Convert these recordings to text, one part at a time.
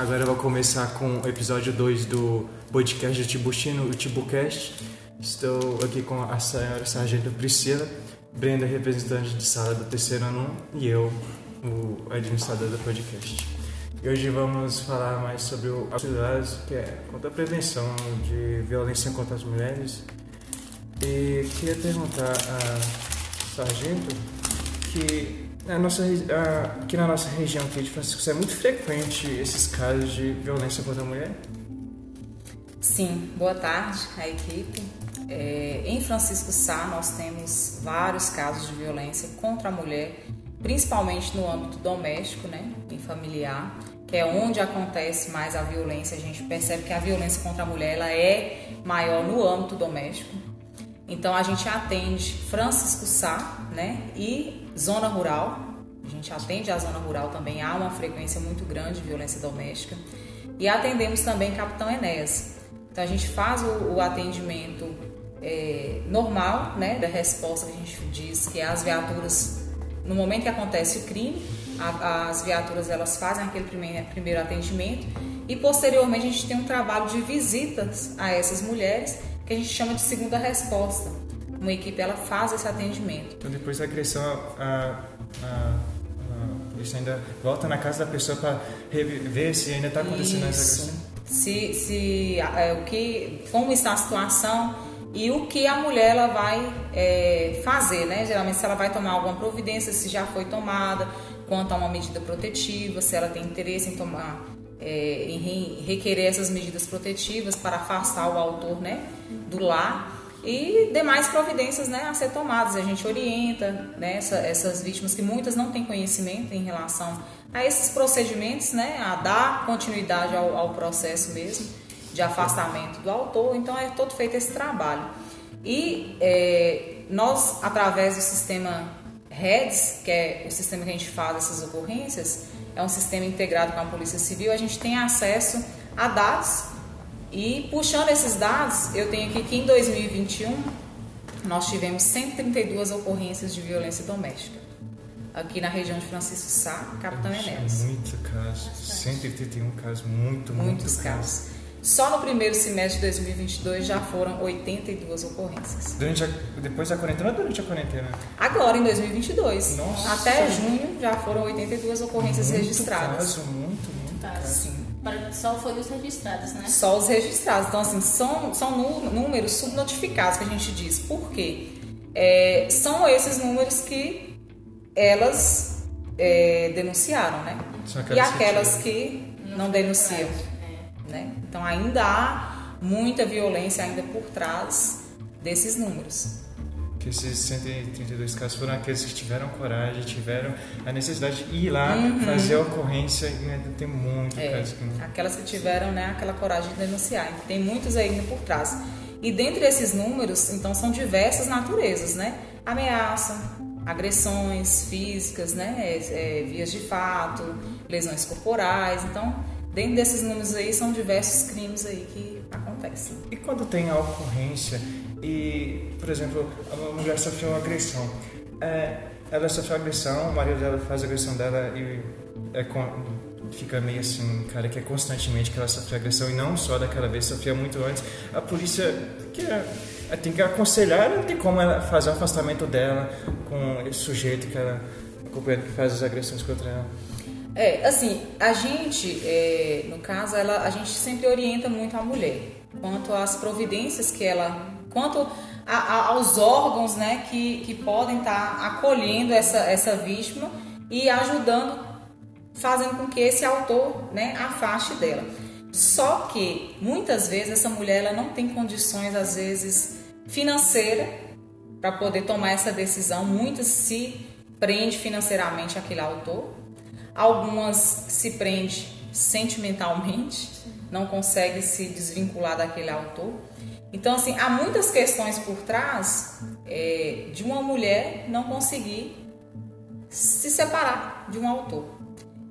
Agora eu vou começar com o episódio 2 do podcast do Tibuchino, o Tibucast. Estou aqui com a senhora Sargento Priscila, Brenda, representante de sala do terceiro ano, e eu, o administrador do podcast. E hoje vamos falar mais sobre o auxiliares, que é contra a prevenção de violência contra as mulheres. E queria perguntar a Sargento que na nossa, aqui na nossa região aqui de Francisco é muito frequente esses casos de violência contra a mulher? Sim, boa tarde à equipe. É, em Francisco Sá nós temos vários casos de violência contra a mulher, principalmente no âmbito doméstico, né, e familiar, que é onde acontece mais a violência. A gente percebe que a violência contra a mulher ela é maior no âmbito doméstico. Então a gente atende Francisco Sá, né, e zona rural. A gente atende a zona rural também, há uma frequência muito grande de violência doméstica. E atendemos também Capitão Enéas. Então a gente faz o, o atendimento é, normal, né, da resposta que a gente diz que é as viaturas, no momento que acontece o crime, a, as viaturas elas fazem aquele primeiro, primeiro atendimento e posteriormente a gente tem um trabalho de visitas a essas mulheres que a gente chama de segunda resposta uma equipe ela faz esse atendimento. Então depois da agressão, a, a, a polícia ainda volta na casa da pessoa para ver se ainda está acontecendo essa agressão? Se, se é, o que, como está a situação e o que a mulher ela vai é, fazer, né? Geralmente se ela vai tomar alguma providência, se já foi tomada, quanto a uma medida protetiva, se ela tem interesse em tomar, é, em requerer essas medidas protetivas para afastar o autor, né, do lar e demais providências né, a ser tomadas. A gente orienta né, essa, essas vítimas que muitas não têm conhecimento em relação a esses procedimentos, né, a dar continuidade ao, ao processo mesmo de afastamento do autor. Então é todo feito esse trabalho. E é, nós, através do sistema REDS, que é o sistema que a gente faz essas ocorrências, é um sistema integrado com a Polícia Civil, a gente tem acesso a dados e puxando esses dados, eu tenho aqui que em 2021 nós tivemos 132 ocorrências de violência doméstica. Aqui na região de Francisco Sá, Capitão Enéas. Muito casos, 131 casos, muito, muitos casos. casos. Só no primeiro semestre de 2022 já foram 82 ocorrências. Durante a, depois da quarentena ou durante a quarentena? Agora, em 2022. Nossa. Até junho já foram 82 ocorrências muito registradas. Caso, muito, muito tá, caso. Sim. Só foi os registrados, né? Só os registrados. Então, assim, são, são números subnotificados que a gente diz. Por quê? É, são esses números que elas é, denunciaram, né? E aquelas que não, não denunciam. É. Né? Então, ainda há muita violência ainda por trás desses números que esses 132 casos foram aqueles que tiveram coragem, tiveram a necessidade de ir lá, uhum. fazer a ocorrência e ainda tem muito é, casos que não... Aquelas que tiveram né, aquela coragem de denunciar. Tem muitos ainda por trás. E dentre esses números, então, são diversas naturezas, né? Ameaça, agressões físicas, né? É, é, vias de fato, lesões corporais. Então, dentro desses números aí, são diversos crimes aí que acontecem. E quando tem a ocorrência e, por exemplo, a mulher sofreu agressão. É, ela sofreu agressão, o marido dela faz agressão dela e é, fica meio assim, cara, que é constantemente que ela sofre agressão e não só daquela vez, sofria muito antes. A polícia que é, é tem que aconselhar, não tem como ela fazer o afastamento dela com esse sujeito que ela acompanha que faz as agressões contra ela. É, assim, a gente, é, no caso, ela, a gente sempre orienta muito a mulher quanto às providências que ela quanto a, a, aos órgãos né, que, que podem estar tá acolhendo essa, essa vítima e ajudando, fazendo com que esse autor né, afaste dela. Só que muitas vezes essa mulher ela não tem condições, às vezes, financeiras para poder tomar essa decisão. Muitas se prende financeiramente aquele autor, algumas se prende sentimentalmente, não consegue se desvincular daquele autor. Então, assim, há muitas questões por trás é, de uma mulher não conseguir se separar de um autor.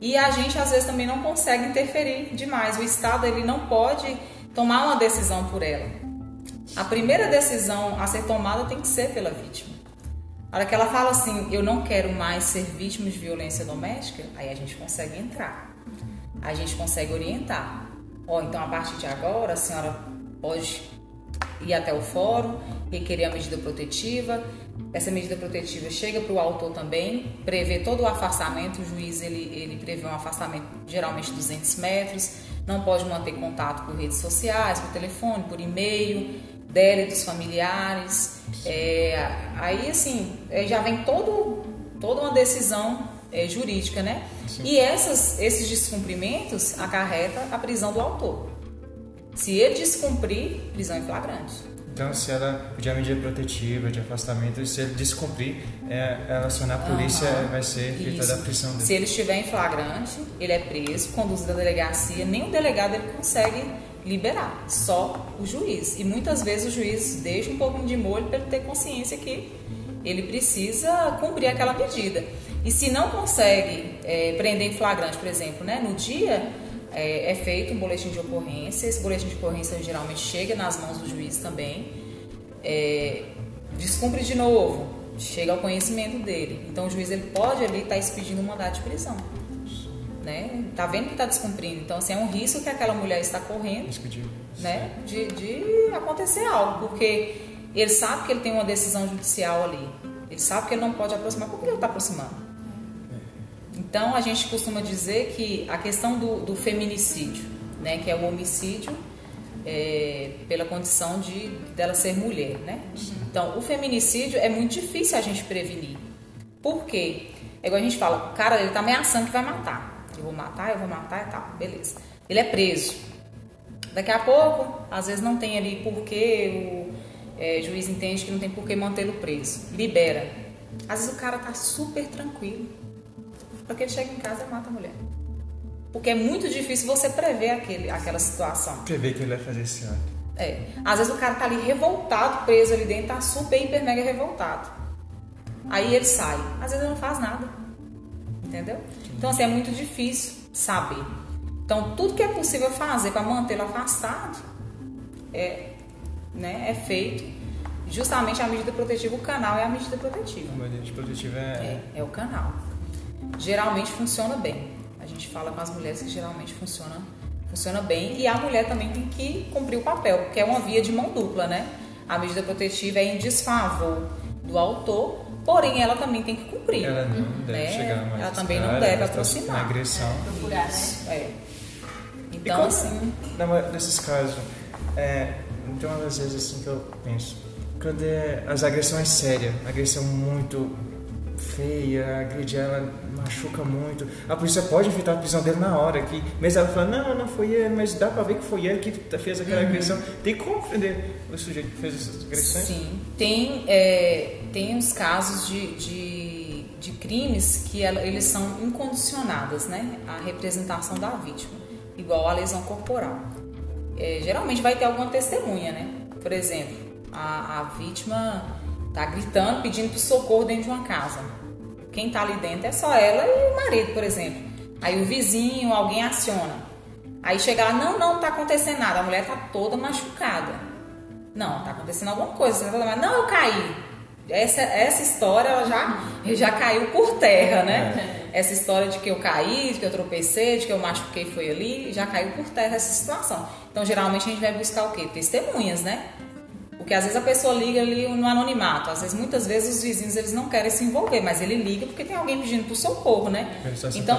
E a gente, às vezes, também não consegue interferir demais. O Estado, ele não pode tomar uma decisão por ela. A primeira decisão a ser tomada tem que ser pela vítima. A hora que ela fala assim, eu não quero mais ser vítima de violência doméstica, aí a gente consegue entrar. A gente consegue orientar. Ó, então a partir de agora a senhora pode ir até o fórum, requerer a medida protetiva. Essa medida protetiva chega para o autor também, prevê todo o afastamento. O juiz ele, ele prevê um afastamento geralmente de 200 metros. Não pode manter contato por redes sociais, por telefone, por e-mail, dela dos familiares. É, aí assim é, já vem todo, toda uma decisão é, jurídica, né? Sim. E essas, esses descumprimentos acarreta a prisão do autor. Se ele descumprir, prisão em flagrante. Então, se ela pedir a medida protetiva de afastamento, se ele descumprir, é, ela acionar a polícia, uhum. vai ser feita da prisão dele. Se ele estiver em flagrante, ele é preso, conduzido à delegacia, nem o delegado ele consegue liberar, só o juiz. E muitas vezes o juiz deixa um pouquinho de molho para ele ter consciência que ele precisa cumprir aquela medida. E se não consegue é, prender em flagrante, por exemplo, né, no dia é, é, feito um boletim de ocorrência, esse boletim de ocorrência geralmente chega nas mãos do juiz também, é, descumpre de novo, chega ao conhecimento dele. Então o juiz ele pode ali estar tá expedindo um mandado de prisão. Né? Tá vendo que está descumprindo. Então, assim, é um risco que aquela mulher está correndo né? de, de acontecer algo, porque ele sabe que ele tem uma decisão judicial ali. Ele sabe que ele não pode aproximar. Por que ele está aproximando? Então, a gente costuma dizer que a questão do, do feminicídio, né, que é o homicídio é, pela condição de dela ser mulher, né? Então, o feminicídio é muito difícil a gente prevenir. Por quê? É igual a gente fala, o cara ele tá ameaçando que vai matar. Eu vou matar, eu vou matar e tal, beleza. Ele é preso. Daqui a pouco, às vezes não tem ali porque o é, juiz entende que não tem por que mantê-lo preso. Libera. Às vezes o cara tá super tranquilo para que ele chegue em casa e mata a mulher. Porque é muito difícil você prever aquele, aquela situação. Prever que ele vai fazer esse ato. É. Às vezes o cara tá ali revoltado, preso ali dentro, tá super, hiper, mega revoltado. Aí ele sai. Às vezes ele não faz nada. Entendeu? Então, assim, é muito difícil saber. Então, tudo que é possível fazer para mantê-lo afastado é, né, é feito. Justamente a medida protetiva, o canal é a medida protetiva. A medida protetiva é... É, é o canal geralmente funciona bem. A gente fala com as mulheres que geralmente funciona, funciona bem e a mulher também tem que cumprir o papel, porque é uma via de mão dupla, né? A medida protetiva é em desfavor do autor, porém ela também tem que cumprir. Ela não deve né? chegar mais Ela também não deve aproximar. Uma agressão. É, procurar, né? É. Então, assim. Nesses casos, é, então às vezes assim que eu penso, quando é, as agressões sérias, agressão muito feia, agredir ela machuca muito. A polícia pode evitar a prisão dele na hora, que mesmo ela falando, não, não foi ele, mas dá pra ver que foi ele que fez aquela uhum. agressão. Tem como prender o sujeito que fez essas agressões? Sim, tem, é, tem os casos de, de, de crimes que ela, eles são incondicionados, né? A representação da vítima, igual a lesão corporal. É, geralmente vai ter alguma testemunha, né? Por exemplo, a, a vítima tá gritando, pedindo socorro dentro de uma casa quem está ali dentro é só ela e o marido, por exemplo. Aí o vizinho, alguém aciona. Aí chega lá, não, não, não tá acontecendo nada. A mulher tá toda machucada. Não, tá acontecendo alguma coisa. Tá não, eu caí. Essa, essa história ela já, já caiu por terra, né? É. Essa história de que eu caí, de que eu tropecei, de que eu machuquei foi ali, já caiu por terra essa situação. Então, geralmente a gente vai buscar o quê? Testemunhas, né? Porque às vezes a pessoa liga ali no anonimato, às vezes muitas vezes os vizinhos eles não querem se envolver, mas ele liga porque tem alguém pedindo por socorro, né? Então,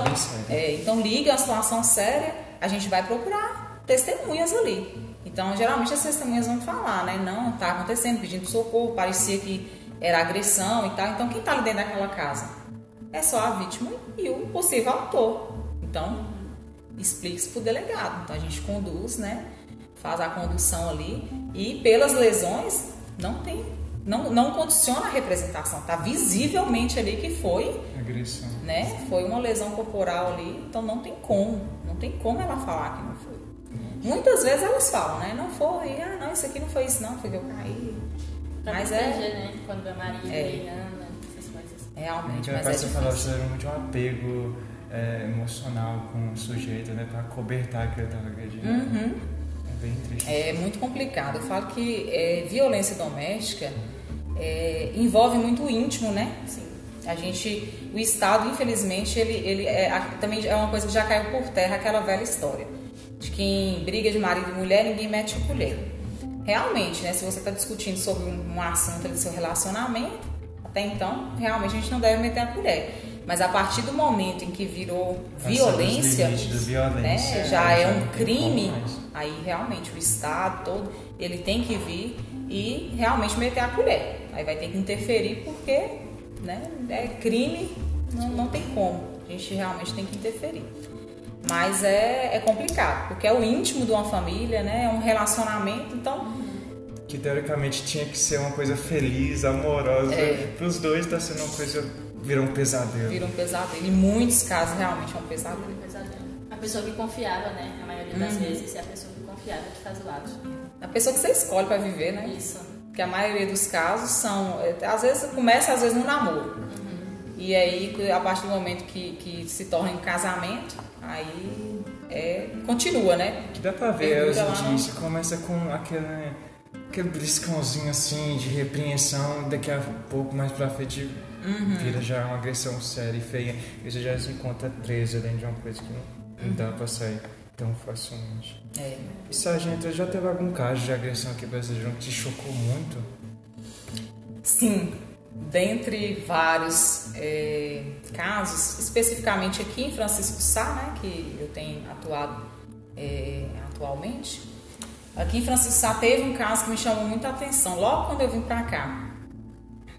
é, então liga a situação séria, a gente vai procurar testemunhas ali. Então geralmente as testemunhas vão falar, né? Não, tá acontecendo, pedindo por socorro, parecia que era agressão e tal. Então quem está ali dentro daquela casa? É só a vítima e o possível autor. Então explique-se para o delegado. Então a gente conduz, né? Faz a condução ali e pelas lesões não tem, não, não condiciona a representação, tá visivelmente ali que foi agressão, né? Foi uma lesão corporal ali, então não tem como, não tem como ela falar que não foi. Muitas vezes elas falam, né? Não foi, ah, não, isso aqui não foi isso, não, foi que eu caí. Pra mas proteger, é, né? Quando a Maria é, brigando, essas coisas. Realmente, então, mas é difícil. Falar, você muito um apego é, emocional com o sujeito, né? Pra cobertar que ele estava agredindo. Uhum. É muito complicado. Eu falo que é, violência doméstica é, envolve muito o íntimo, né? Sim. A gente, o Estado, infelizmente, ele, ele é, também é uma coisa que já caiu por terra, aquela velha história de que em briga de marido e mulher ninguém mete o colher. Realmente, né? Se você está discutindo sobre um, um assunto do seu relacionamento, até então, realmente a gente não deve meter a colher. Mas a partir do momento em que virou violência, violência né, já é um crime, aí realmente o Estado todo ele tem que vir e realmente meter a colher. Aí vai ter que interferir porque né, é crime, não, não tem como. A gente realmente tem que interferir. Mas é, é complicado, porque é o íntimo de uma família, né? É um relacionamento, então que teoricamente tinha que ser uma coisa feliz, amorosa, é. para os dois está sendo uma coisa virou um pesadelo. Virou um pesadelo. Em muitos casos realmente é um pesadelo. Um pesadelo. A pessoa que confiava, né? A maioria das uhum. vezes é a pessoa que confiava que faz o lado. A pessoa que você escolhe para viver, né? Isso. Porque a maioria dos casos são, é, às vezes começa às vezes no namoro. Uhum. E aí a partir do momento que, que se torna em casamento, aí é, continua, né? Que dá pra ver hoje em dia, começa com aquele aquele briscãozinho assim de repreensão, daqui a pouco mais pra frente uhum. vira já uma agressão séria e feia. E você já se encontra presa dentro de uma coisa que não, não dá pra sair tão facilmente. É. E sargento, já teve algum caso de agressão aqui brasileiro que te chocou muito? Sim, dentre vários é, casos, especificamente aqui em Francisco Sá, né, que eu tenho atuado é, atualmente, Aqui em Francisco Sá teve um caso que me chamou muita atenção, logo quando eu vim para cá,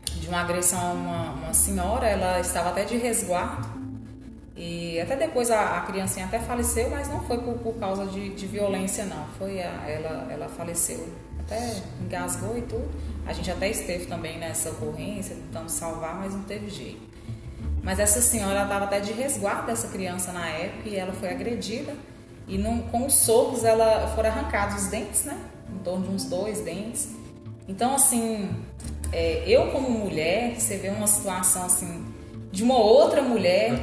de uma agressão a uma, uma, senhora, ela estava até de resguardo. E até depois a, a criancinha até faleceu, mas não foi por, por causa de, de, violência não, foi a, ela, ela faleceu, até engasgou e tudo. A gente até esteve também nessa ocorrência, tentando salvar, mas não teve jeito. Mas essa senhora estava até de resguardo dessa criança na época e ela foi agredida e com os socos ela foram arrancados os dentes, né? Em torno de uns dois dentes. Então, assim, é, eu como mulher, você vê uma situação assim de uma outra mulher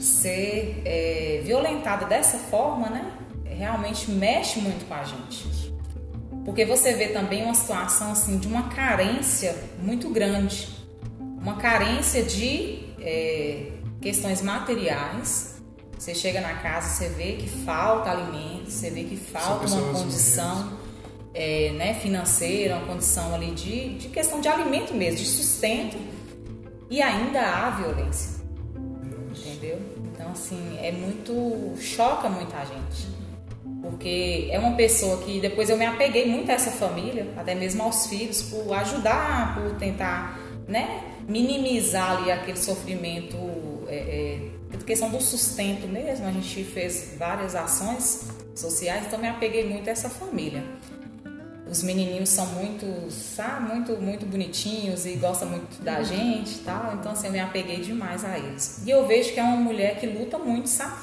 ser é, violentada dessa forma, né? Realmente mexe muito com a gente. Porque você vê também uma situação assim de uma carência muito grande, uma carência de é, questões materiais você chega na casa, você vê que falta alimento, você vê que falta uma condição é, né, financeira, uma condição ali de, de questão de alimento mesmo, de sustento, e ainda há violência. Entendeu? Então, assim, é muito. choca muita gente. Porque é uma pessoa que depois eu me apeguei muito a essa família, até mesmo aos filhos, por ajudar, por tentar né, minimizar ali aquele sofrimento. É, é, questão do sustento mesmo, a gente fez várias ações sociais, então me apeguei muito a essa família. Os menininhos são muito, sabe, muito, muito bonitinhos e gostam muito da gente, tal. Então assim, eu me apeguei demais a eles. E eu vejo que é uma mulher que luta muito, sabe?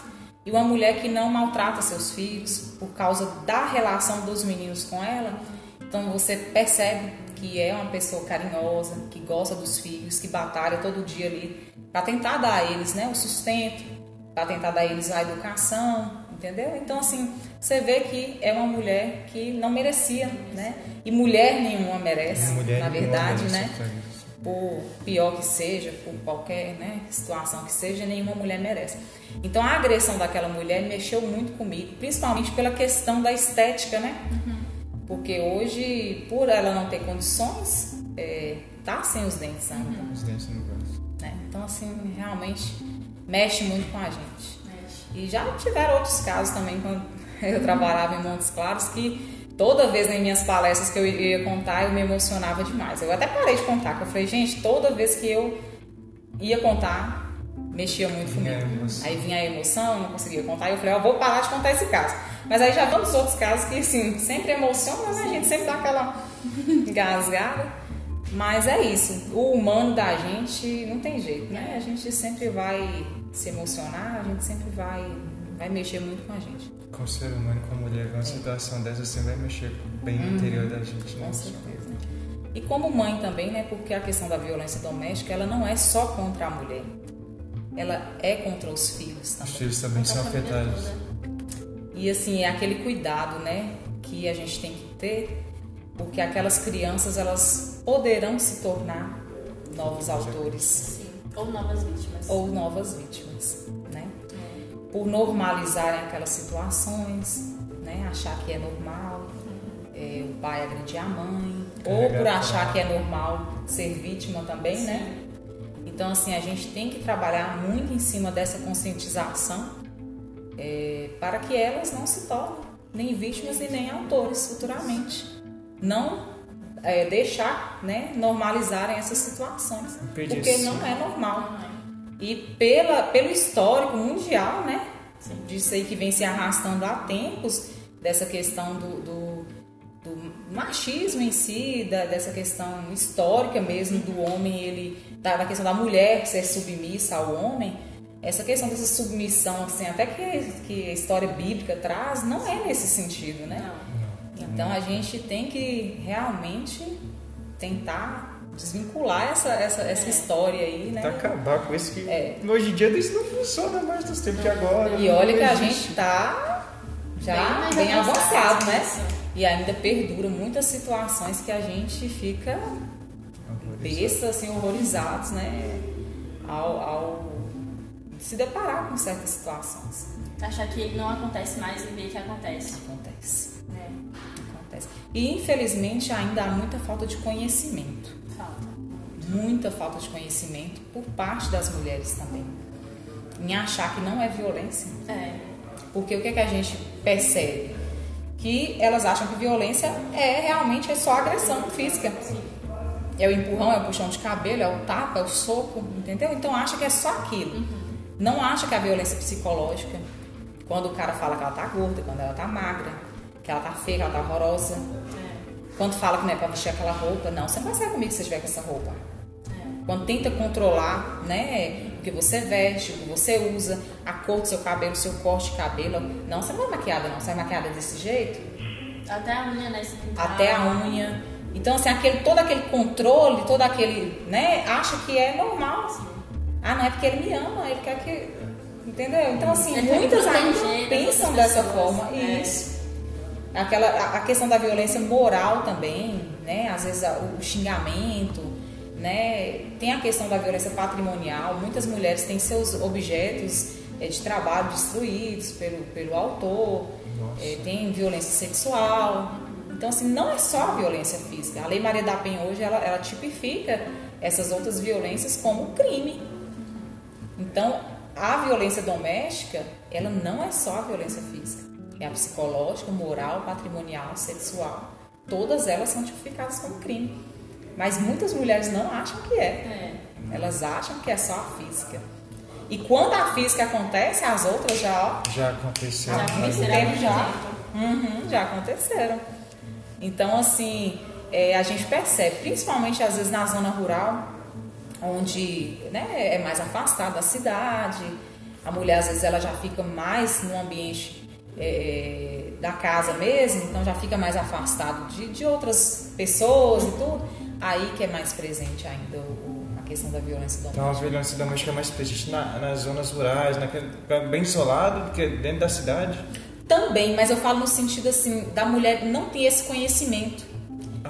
E uma mulher que não maltrata seus filhos por causa da relação dos meninos com ela. Então você percebe que é uma pessoa carinhosa, que gosta dos filhos, que batalha todo dia ali para tentar dar a eles né, o sustento, para tentar dar a eles a educação, entendeu? Então, assim, você vê que é uma mulher que não merecia, né? E mulher nenhuma merece, mulher na verdade, né? Por pior que seja, por qualquer né, situação que seja, nenhuma mulher merece. Então, a agressão daquela mulher mexeu muito comigo, principalmente pela questão da estética, né? Uhum. Porque hoje, por ela não ter condições, é, tá sem os dentes ainda. Uhum. Os dentes no braço. Né? Então, assim, realmente mexe muito com a gente. Mexe. E já tiveram outros casos também, quando eu trabalhava em Montes Claros, que toda vez nas minhas palestras que eu ia contar, eu me emocionava demais. Eu até parei de contar, que eu falei, gente, toda vez que eu ia contar, mexia muito vinha comigo. Aí vinha a emoção, não conseguia contar, e eu falei, ó, oh, vou parar de contar esse caso. Mas aí já vamos outros casos que, assim, sempre emocionam, né? A gente sempre dá aquela engasgada. Mas é isso, o humano da gente não tem jeito, né? A gente sempre vai se emocionar, a gente sempre vai, vai mexer muito com a gente. Com o ser humano, com a mulher, uma é. situação dessa você vai mexer bem no uhum. interior da gente, né? Com certeza. E como mãe também, né? Porque a questão da violência doméstica, ela não é só contra a mulher. Ela é contra os filhos também. Os filhos também são afetados. E assim, é aquele cuidado, né? Que a gente tem que ter, porque aquelas crianças, elas poderão se tornar novos autores Sim. Ou novas vítimas. ou novas vítimas, né? Por normalizarem aquelas situações, né? Achar que é normal, é, o pai agredir a mãe, ou por achar que é normal ser vítima também, né? Então, assim, a gente tem que trabalhar muito em cima dessa conscientização é, para que elas não se tornem nem vítimas e nem autores futuramente. Não é, deixar, né, normalizarem essas situações. Porque esse- não é normal. E pela, pelo histórico mundial, né? Sim. Disso aí que vem se arrastando há tempos, dessa questão do, do, do machismo em si, da- dessa questão histórica mesmo do homem, ele, da, da questão da mulher ser submissa ao homem, essa questão dessa submissão, assim, até que, que a história bíblica traz, não é nesse sentido, né? Não. Então a gente tem que realmente tentar desvincular essa, essa, essa história aí, né? Tá acabar com isso que É. hoje em dia isso não funciona mais nos tempos de agora. E olha que a gente tá já Bem bem avançado né? nisso. E ainda perdura muitas situações que a gente fica besta, assim, horrorizados, né? Ao, ao se deparar com certas situações. Achar que não acontece mais e ver que acontece. Né? acontece. E infelizmente ainda há muita falta de conhecimento. Falta. Muita falta de conhecimento por parte das mulheres também. Em achar que não é violência. É. Porque o que, é que a gente percebe? Que elas acham que violência é realmente é só agressão física. É o empurrão, é o puxão de cabelo, é o tapa, é o soco, entendeu? Então acha que é só aquilo. Não acha que a violência psicológica, quando o cara fala que ela tá gorda, quando ela tá magra, que ela tá feia, que ela tá horrorosa, É. quando fala que não é pra vestir aquela roupa, não, você não vai sair comigo se você estiver com essa roupa. É. Quando tenta controlar, né, o que você veste, o que você usa, a cor do seu cabelo, o seu corte de cabelo. Não, você não vai maquiada não, você vai maquiada desse jeito, Até a unha, né? Até a unha. Então, assim, aquele, todo aquele controle, todo aquele, né, acha que é normal. Ah, não é porque ele me ama, ele quer que... Entendeu? Então, assim, me muitas ainda pensam dessa forma. É. Isso. Aquela, a- a questão da violência moral também, né? Às vezes o xingamento, né? Tem a questão da violência patrimonial. Muitas mulheres têm seus objetos eh, de trabalho destruídos pelo, pelo autor. Eh, tem violência sexual. Então, assim, não é só a violência física. A Lei Maria da Penha hoje, ela, ela tipifica essas outras violências como crime. Então, a violência doméstica, ela não é só a violência física. É a psicológica, moral, patrimonial, sexual. Todas elas são tipificadas como crime. Mas muitas mulheres não acham que é. É. Elas acham que é só a física. E quando a física acontece, as outras já, ó, Já aconteceu. Já Já muito aconteceram há tempo muito já. tempo. Uhum, já aconteceram. Então, assim, é, a gente percebe, principalmente às vezes na zona rural, onde né, é mais afastado da cidade, a mulher às vezes ela já fica mais no ambiente é, da casa mesmo, então já fica mais afastado de, de outras pessoas e tudo, aí que é mais presente ainda o- a questão da violência doméstica. Então, as violências domésticas é mais presente na, nas zonas rurais, naquele, bem isolado, do que dentro da cidade. Também, mas eu falo no sentido assim, da mulher não ter esse conhecimento,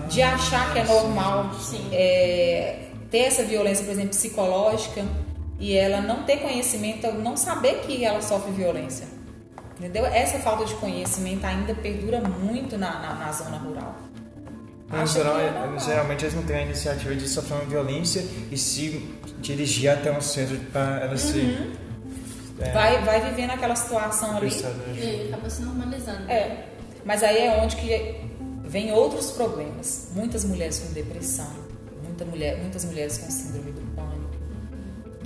de achar que é normal Sim. é, ter essa violência, por exemplo, psicológica, e ela não ter conhecimento, não saber que ela sofre violência. Entendeu? Essa falta de conhecimento ainda perdura muito na, na, na zona rural. No Acha geral, que é geralmente eles não têm a iniciativa de sofrer uma violência e se dirigir até um centro para ela se. É, Vai, vai vivendo aquela situação ali. prestar E acaba se normalizando. É, mas aí é onde que vem outros problemas. Muitas mulheres com depressão, muita mulher, muitas mulheres com síndrome do pânico.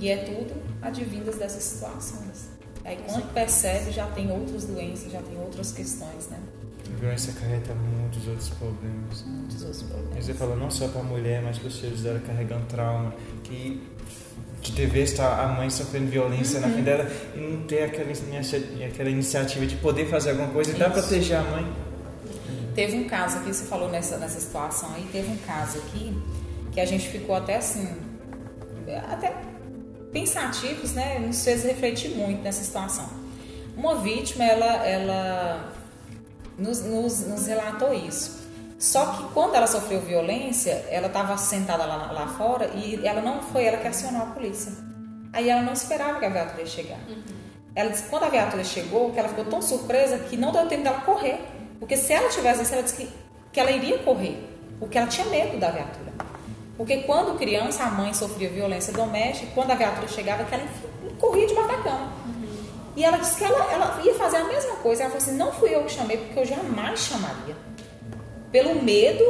E é tudo advindas dessas situações. Aí quando percebe já tem outras doenças, já tem outras questões, né? A violência acarreta muitos outros problemas. Muitos outros problemas. Você falou não só para a mulher, mas para os filhos dela carregando trauma, que de ter visto a mãe sofrendo violência na frente dela e não ter aquela, aquela iniciativa de poder fazer alguma coisa e dar Isso. proteger a mãe. Teve um caso aqui, você falou nessa, nessa situação aí, teve um caso aqui que a gente ficou até assim, até pensativos, né? Nos fez refletir muito nessa situação. Uma vítima, ela, ela nos, nos, nos relatou isso. Só que quando ela sofreu violência, ela estava sentada lá, lá fora e ela não foi ela que acionou a polícia. Aí ela não esperava que a viatura ia chegar. Ela disse quando a viatura chegou, que ela ficou tão surpresa que não deu tempo dela correr. Porque se ela tivesse, ela disse que, que ela iria correr, porque ela tinha medo da viatura. Porque quando criança, a mãe sofria violência doméstica, quando a viatura chegava, que ela corria debaixo da cama. E ela disse que ela, ela ia fazer a mesma coisa. Ela falou assim: não fui eu que chamei, porque eu jamais chamaria pelo medo,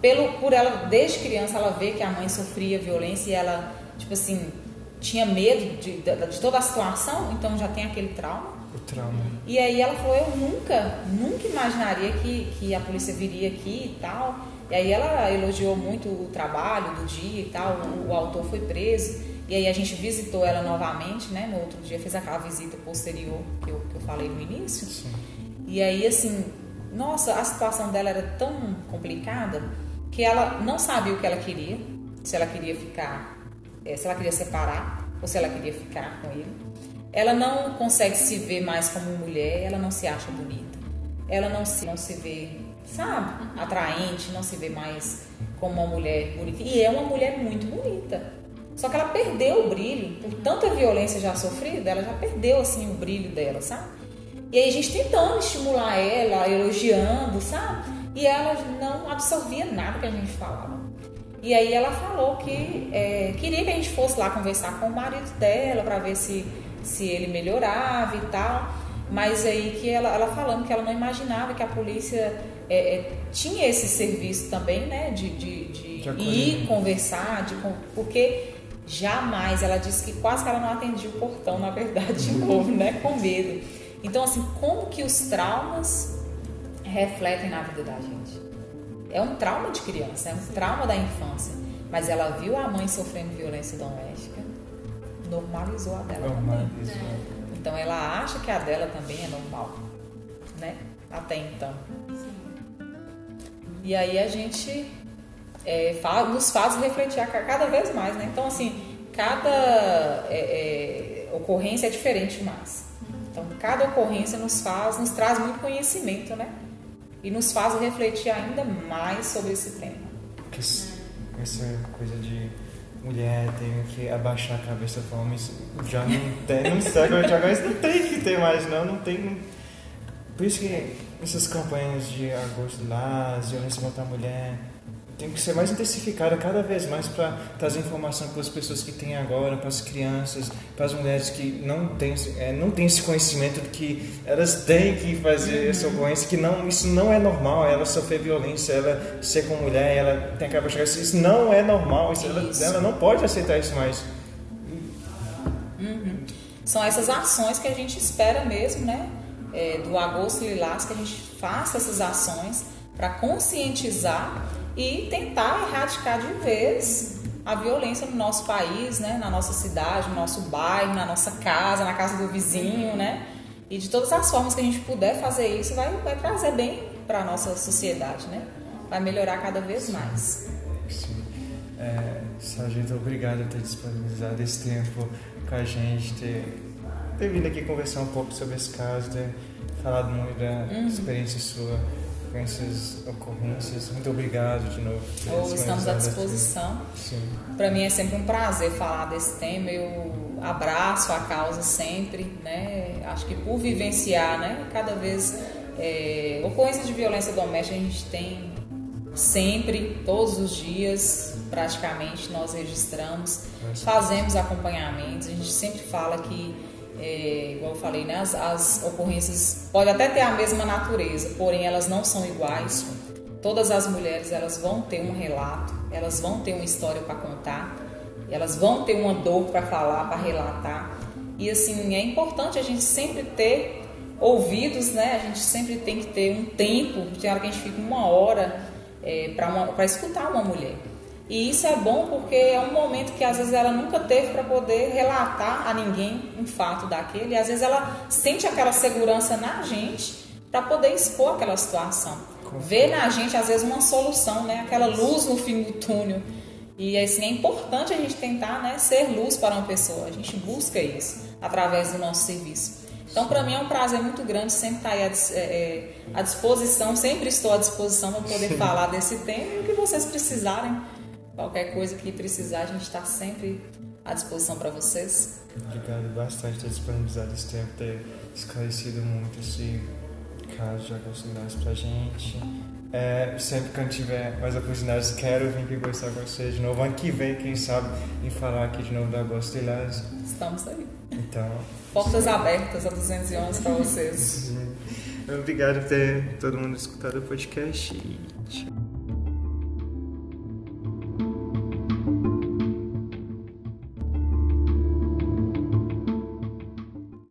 pelo por ela desde criança ela vê que a mãe sofria violência e ela tipo assim tinha medo de, de, de toda a situação, então já tem aquele trauma. O trauma. E aí ela falou, eu nunca, nunca imaginaria que, que a polícia viria aqui e tal. E aí ela elogiou muito o trabalho do dia e tal, o, o autor foi preso. E aí a gente visitou ela novamente, né? No outro dia fez aquela visita posterior que eu, que eu falei no início. Sim. E aí, assim, nossa, a situação dela era tão complicada que ela não sabia o que ela queria, se ela queria ficar, eh, se ela queria separar ou se ela queria ficar com ele. Ela não consegue se ver mais como mulher, ela não se acha bonita. Ela não se, não se vê, sabe, atraente, não se vê mais como uma mulher bonita. E é uma mulher muito bonita. Só que ela perdeu o brilho, por tanta violência já sofrida, ela já perdeu assim o brilho dela, sabe? E aí a gente tentando estimular ela, elogiando, sabe? E ela não absorvia nada que a gente falava. E aí ela falou que é, queria que a gente fosse lá conversar com o marido dela para ver se, se ele melhorava e tal. Mas aí que ela, ela falando que ela não imaginava que a polícia é, é, tinha esse serviço também, né? De, de, de, De ir conversar, de, porque jamais, ela disse que quase que ela não atendia o portão, na verdade, de novo, né? Com medo. Então, assim, como que os traumas refletem na vida da gente? É um trauma de criança, é um trauma da infância. Mas ela viu a mãe sofrendo violência doméstica, normalizou a dela Normal, também. Então ela acha que a dela também é normal, né? Até então. E aí a gente é, fa- nos faz refletir cada vez mais, né? Então assim, cada é, é, ocorrência é diferente demais. Então cada ocorrência nos faz, nos traz muito conhecimento, né? E nos faz refletir ainda mais sobre esse tema. Essa coisa de mulher tem que abaixar a cabeça para homens já não tem, não século de agora isso não tem que ter mais não, não tem. Por isso que essas campanhas de agosto lá, violência contra a mulher, tem que ser mais intensificada cada vez mais para trazer informação para as pessoas que têm agora, para as crianças, para as mulheres que não têm, é, não têm esse conhecimento de que elas têm que fazer essa ocorrência, que não, isso não é normal, ela sofrer violência, ela ser com mulher, ela tem que abaixar isso, não é normal, isso, ela, Isso. ela não pode aceitar isso mais. São essas ações que a gente espera mesmo, né? É, do Agosto Lilás, que a gente faça essas ações para conscientizar e tentar erradicar de vez a violência no nosso país, né? Na nossa cidade, no nosso bairro, na nossa casa, na casa do vizinho, né? E de todas as formas que a gente puder fazer isso, vai, vai trazer bem para a nossa sociedade, né? Vai melhorar cada vez mais. Sim. É, Sargento, obrigado por ter disponibilizado esse tempo com a gente, ter, ter vindo aqui conversar um pouco sobre esse caso, ter falado muito da Uhum. experiência sua essas ocorrências. Muito obrigado de novo. Ou estamos à disposição. Para mim é sempre um prazer falar desse tema. Eu abraço a causa sempre, né? Acho que por vivenciar, né? Cada vez é, ocorrências de violência doméstica a gente tem sempre, todos os dias, praticamente nós registramos, fazemos acompanhamentos. A gente sempre fala que, é, igual eu falei, né? As, as ocorrências podem até ter a mesma natureza, porém elas não são iguais. Todas as mulheres elas vão ter um relato, elas vão ter uma história para contar, elas vão ter uma dor para falar, para relatar. E assim, é importante a gente sempre ter ouvidos, né? A gente sempre tem que ter um tempo, tem hora que a gente fica uma hora é, para escutar uma mulher. E isso é bom porque é um momento que às vezes ela nunca teve para poder relatar a ninguém um fato daquele. E às vezes ela sente aquela segurança na gente para poder expor aquela situação. Ver na gente às vezes uma solução, né? Aquela luz no fim do túnel. E assim é importante a gente tentar, né, ser luz para uma pessoa. A gente busca isso através do nosso serviço. Então, para mim é um prazer muito grande sempre estar aí à, dis- é, é, à disposição, sempre estou à disposição para poder falar desse tema e o que vocês precisarem. Qualquer coisa que precisar, a gente está sempre à disposição para vocês. Obrigado bastante por ter disponibilizado esse tempo, ter esclarecido muito esse caso de agrocinidades pra gente. É, sempre que eu tiver mais oportunidades, quero vir aqui conversar com vocês de novo. Ano que vem, quem sabe, em falar aqui de novo da Agostilhas. Estamos aí. Então, Portas abertas a 211 para vocês. obrigado por ter todo mundo escutado o podcast e tchau.